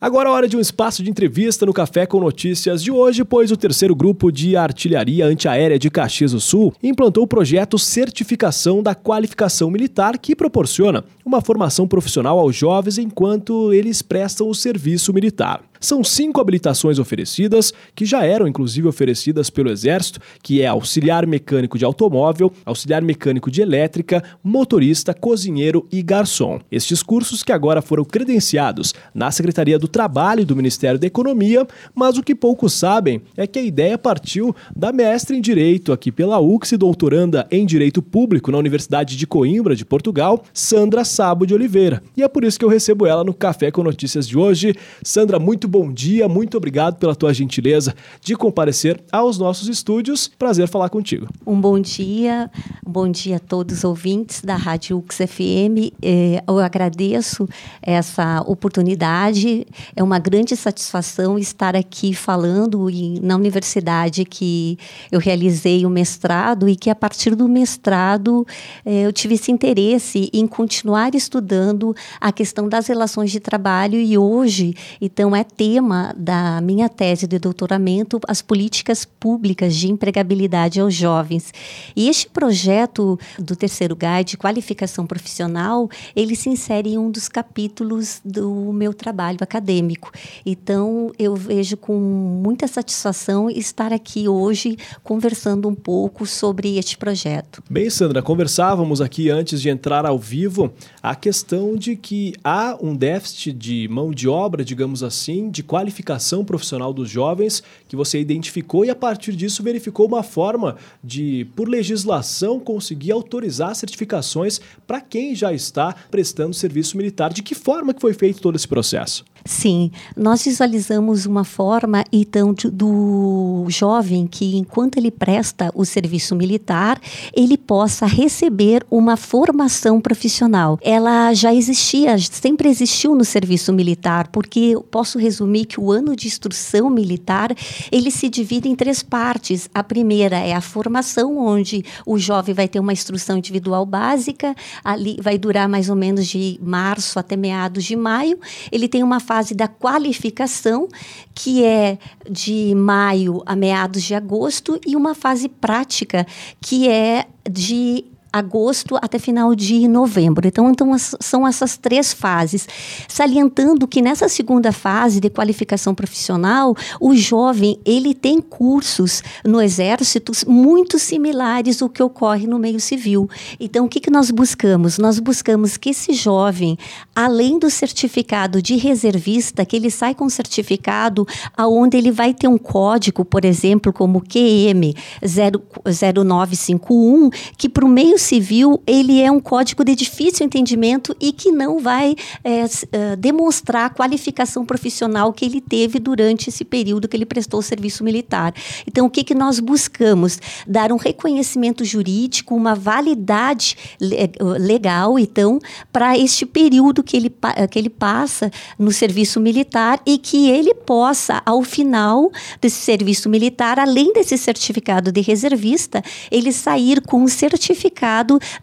Agora é hora de um espaço de entrevista no Café com Notícias de hoje, pois o terceiro grupo de artilharia antiaérea de Caxias do Sul implantou o projeto Certificação da Qualificação Militar, que proporciona uma formação profissional aos jovens enquanto eles prestam o serviço militar. São cinco habilitações oferecidas, que já eram inclusive oferecidas pelo Exército, que é auxiliar mecânico de automóvel, auxiliar mecânico de elétrica, motorista, cozinheiro e garçom. Estes cursos que agora foram credenciados na Secretaria do Trabalho do Ministério da Economia, mas o que poucos sabem é que a ideia partiu da mestre em Direito aqui pela UX e doutoranda em Direito Público na Universidade de Coimbra, de Portugal, Sandra Sabo de Oliveira. E é por isso que eu recebo ela no Café com Notícias de hoje. Sandra, muito bom dia, muito obrigado pela tua gentileza de comparecer aos nossos estúdios. Prazer falar contigo. Um bom dia, um bom dia a todos os ouvintes da Rádio UX FM. É, eu agradeço essa oportunidade é uma grande satisfação estar aqui falando na universidade que eu realizei o mestrado e que a partir do mestrado eh, eu tive esse interesse em continuar estudando a questão das relações de trabalho e hoje, então, é tema da minha tese de doutoramento as políticas públicas de empregabilidade aos jovens. E este projeto do terceiro guide, qualificação profissional, ele se insere em um dos capítulos do meu trabalho acadêmico. Então, eu vejo com muita satisfação estar aqui hoje conversando um pouco sobre este projeto. Bem, Sandra, conversávamos aqui antes de entrar ao vivo a questão de que há um déficit de mão de obra, digamos assim, de qualificação profissional dos jovens que você identificou e a partir disso verificou uma forma de, por legislação, conseguir autorizar certificações para quem já está prestando serviço militar. De que forma que foi feito todo esse processo? Sim, nós visualizamos uma forma, então, do jovem que, enquanto ele presta o serviço militar, ele possa receber uma formação profissional. Ela já existia, sempre existiu no serviço militar, porque posso resumir que o ano de instrução militar ele se divide em três partes. A primeira é a formação, onde o jovem vai ter uma instrução individual básica, ali vai durar mais ou menos de março até meados de maio. Ele tem uma fase da qualificação, que é de maio a meados de agosto, e uma fase prática, que é de agosto até final de novembro. Então, então são essas três fases. Salientando que nessa segunda fase de qualificação profissional, o jovem ele tem cursos no exército muito similares ao que ocorre no meio civil. Então, o que, que nós buscamos? Nós buscamos que esse jovem, além do certificado de reservista, que ele sai com certificado aonde ele vai ter um código, por exemplo, como QM 0951, que para o meio civil ele é um código de difícil entendimento e que não vai é, demonstrar a qualificação profissional que ele teve durante esse período que ele prestou o serviço militar. Então, o que, que nós buscamos? Dar um reconhecimento jurídico, uma validade legal, então, para este período que ele, que ele passa no serviço militar e que ele possa, ao final desse serviço militar, além desse certificado de reservista, ele sair com um certificado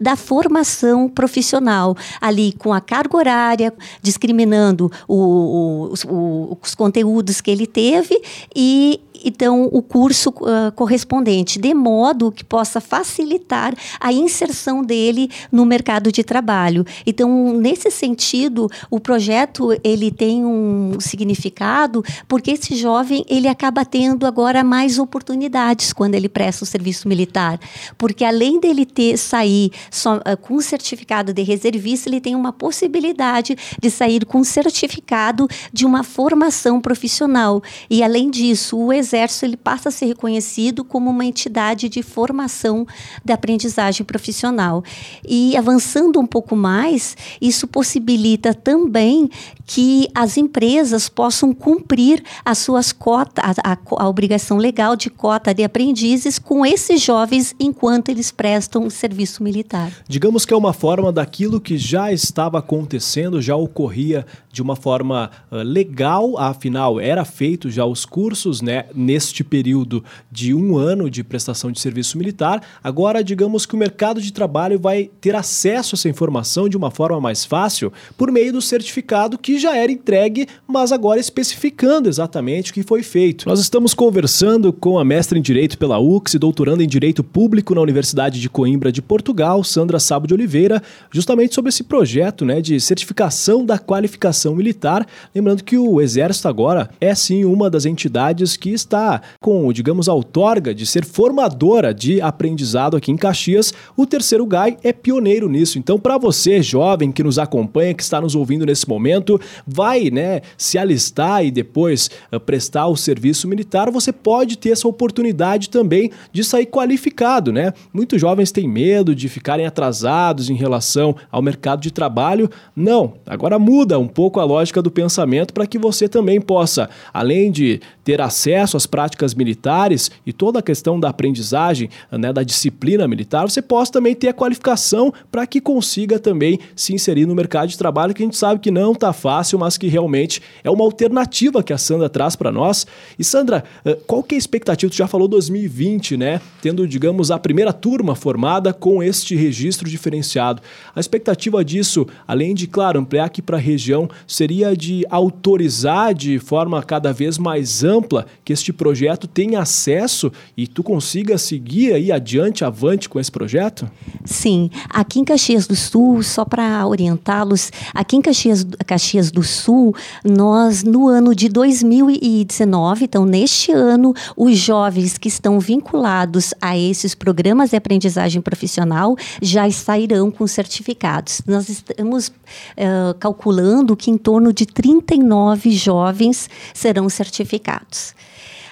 da formação profissional, ali com a carga horária, discriminando o, o, os conteúdos que ele teve e então o curso uh, correspondente, de modo que possa facilitar a inserção dele no mercado de trabalho. Então, nesse sentido, o projeto ele tem um significado porque esse jovem ele acaba tendo agora mais oportunidades quando ele presta o serviço militar, porque além dele ter sair só, uh, com certificado de reservista, ele tem uma possibilidade de sair com certificado de uma formação profissional. E além disso, o Exército ele passa a ser reconhecido como uma entidade de formação da aprendizagem profissional. E avançando um pouco mais, isso possibilita também que as empresas possam cumprir as suas cotas, a, a, a obrigação legal de cota de aprendizes com esses jovens enquanto eles prestam serviço militar. Digamos que é uma forma daquilo que já estava acontecendo, já ocorria de uma forma uh, legal, afinal era feito já os cursos, né, neste período de um ano de prestação de serviço militar. Agora, digamos que o mercado de trabalho vai ter acesso a essa informação de uma forma mais fácil por meio do certificado que já era entregue, mas agora especificando exatamente o que foi feito. Nós estamos conversando com a mestra em Direito pela UX e doutoranda em Direito Público na Universidade de Coimbra de Portugal, Sandra Sabo de Oliveira, justamente sobre esse projeto né, de certificação da qualificação militar. Lembrando que o Exército agora é sim uma das entidades que está com, digamos, a outorga de ser formadora de aprendizado aqui em Caxias. O terceiro GAI é pioneiro nisso. Então, para você, jovem que nos acompanha, que está nos ouvindo nesse momento, vai né, se alistar e depois uh, prestar o serviço militar, você pode ter essa oportunidade também de sair qualificado. Né? Muitos jovens têm medo de ficarem atrasados em relação ao mercado de trabalho. Não, agora muda um pouco a lógica do pensamento para que você também possa, além de ter acesso às práticas militares e toda a questão da aprendizagem, né, da disciplina militar, você possa também ter a qualificação para que consiga também se inserir no mercado de trabalho, que a gente sabe que não está fácil, mas que realmente é uma alternativa que a Sandra traz para nós. E Sandra, eh, qual que é a expectativa? Tu já falou 2020, né? Tendo, digamos, a primeira turma formada com este registro diferenciado. A expectativa disso, além de, claro, ampliar aqui para a região, seria de autorizar de forma cada vez mais ampla que este projeto tenha acesso e tu consiga seguir aí adiante, avante com esse projeto? Sim, aqui em Caxias do Sul, só para orientá-los, aqui em Caxias, Caxias do Sul, nós no ano de 2019, então neste ano, os jovens que estão vinculados a esses programas de aprendizagem profissional já sairão com certificados. Nós estamos uh, calculando que em torno de 39 jovens serão certificados.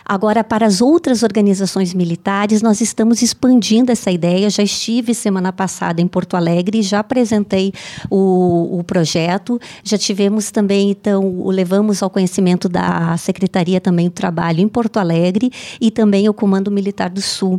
Agora, para as outras organizações militares, nós estamos expandindo essa ideia. Já estive semana passada em Porto Alegre, já apresentei o, o projeto. Já tivemos também, então, o levamos ao conhecimento da Secretaria também do Trabalho em Porto Alegre e também o Comando Militar do Sul.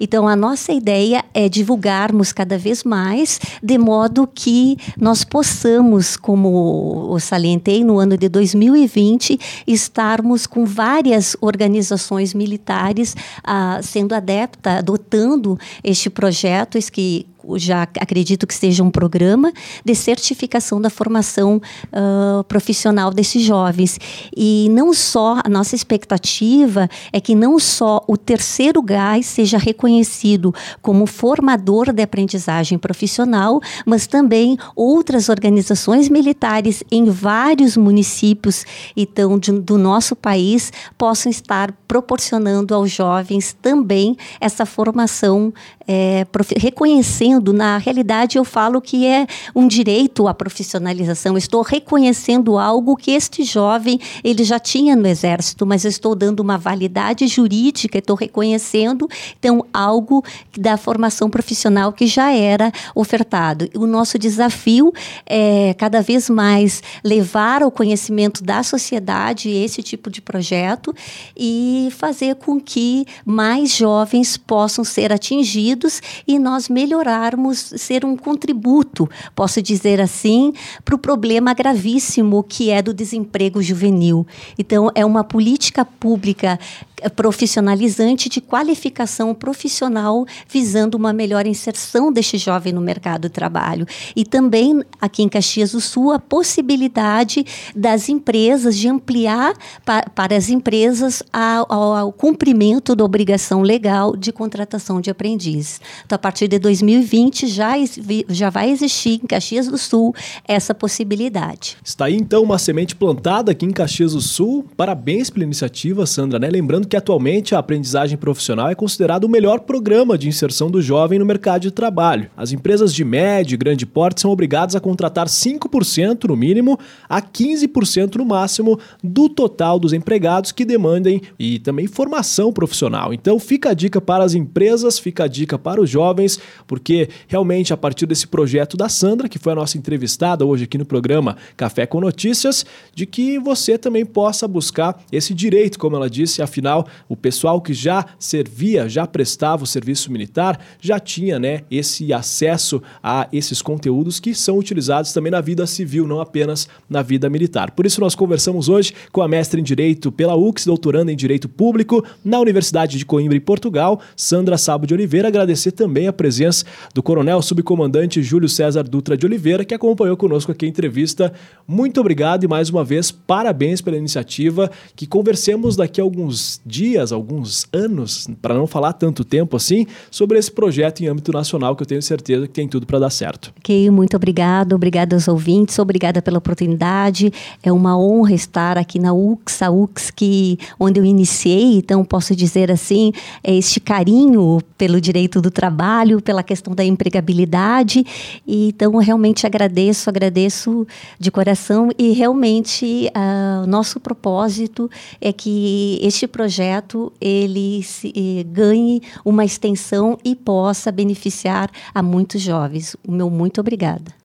Então, a nossa ideia é divulgarmos cada vez mais, de modo que nós possamos, como eu salientei, no ano de 2020, estarmos com várias organizações organizações militares ah, sendo adepta, adotando este projeto, que já acredito que seja um programa de certificação da formação uh, profissional desses jovens. E não só, a nossa expectativa é que não só o terceiro gás seja reconhecido como formador de aprendizagem profissional, mas também outras organizações militares em vários municípios então, de, do nosso país possam estar proporcionando aos jovens também essa formação é, reconhecendo, na realidade eu falo que é um direito à profissionalização, estou reconhecendo algo que este jovem ele já tinha no exército, mas estou dando uma validade jurídica, estou reconhecendo então algo da formação profissional que já era ofertado. O nosso desafio é cada vez mais levar ao conhecimento da sociedade esse tipo de projeto e fazer com que mais jovens possam ser atingidos e nós ser um contributo, posso dizer assim, para o problema gravíssimo que é do desemprego juvenil. Então, é uma política pública profissionalizante de qualificação profissional visando uma melhor inserção deste jovem no mercado de trabalho. E também aqui em Caxias do Sul a possibilidade das empresas de ampliar pa para as empresas ao, cumprimento da obrigação legal de contratação de aprendizes. Então, a partir de 2020 já, já vai existir em Caxias do Sul essa possibilidade. Está aí então uma semente plantada aqui em Caxias do Sul. Parabéns pela iniciativa, Sandra, né? Lembrando que atualmente a aprendizagem profissional é considerado o melhor programa de inserção do jovem no mercado de trabalho. As empresas de médio e grande porte são obrigadas a contratar 5% no mínimo a 15% no máximo do total dos empregados que demandem e também formação profissional. Então fica a dica para as empresas, fica a dica para os jovens, porque realmente a partir desse projeto da Sandra, que foi a nossa entrevistada hoje aqui no programa Café com Notícias, de que você também possa buscar esse direito, como ela disse, afinal Federal, o pessoal que já servia, já prestava o serviço militar, já tinha né, esse acesso a esses conteúdos que são utilizados também na vida civil, não apenas na vida militar. Por isso, nós conversamos hoje com a mestre em Direito pela UX, doutoranda em Direito Público na Universidade de Coimbra, em Portugal, Sandra Sabo de Oliveira. Agradecer também a presença do coronel subcomandante Júlio César Dutra de Oliveira, que acompanhou conosco aqui a entrevista. Muito obrigado e mais uma vez, parabéns pela iniciativa. Que conversemos daqui a alguns dias, alguns anos, para não falar tanto tempo assim, sobre esse projeto em âmbito nacional que eu tenho certeza que tem tudo para dar certo. Ok, muito obrigado, obrigada aos ouvintes, obrigada pela oportunidade. É uma honra estar aqui na UX, a UX que onde eu iniciei, então posso dizer assim, é este carinho pelo direito do trabalho, pela questão da empregabilidade. E, então realmente agradeço, agradeço de coração e realmente uh, o nosso propósito é que este projeto ele se, eh, ganhe uma extensão e possa beneficiar a muitos jovens. O meu muito obrigada.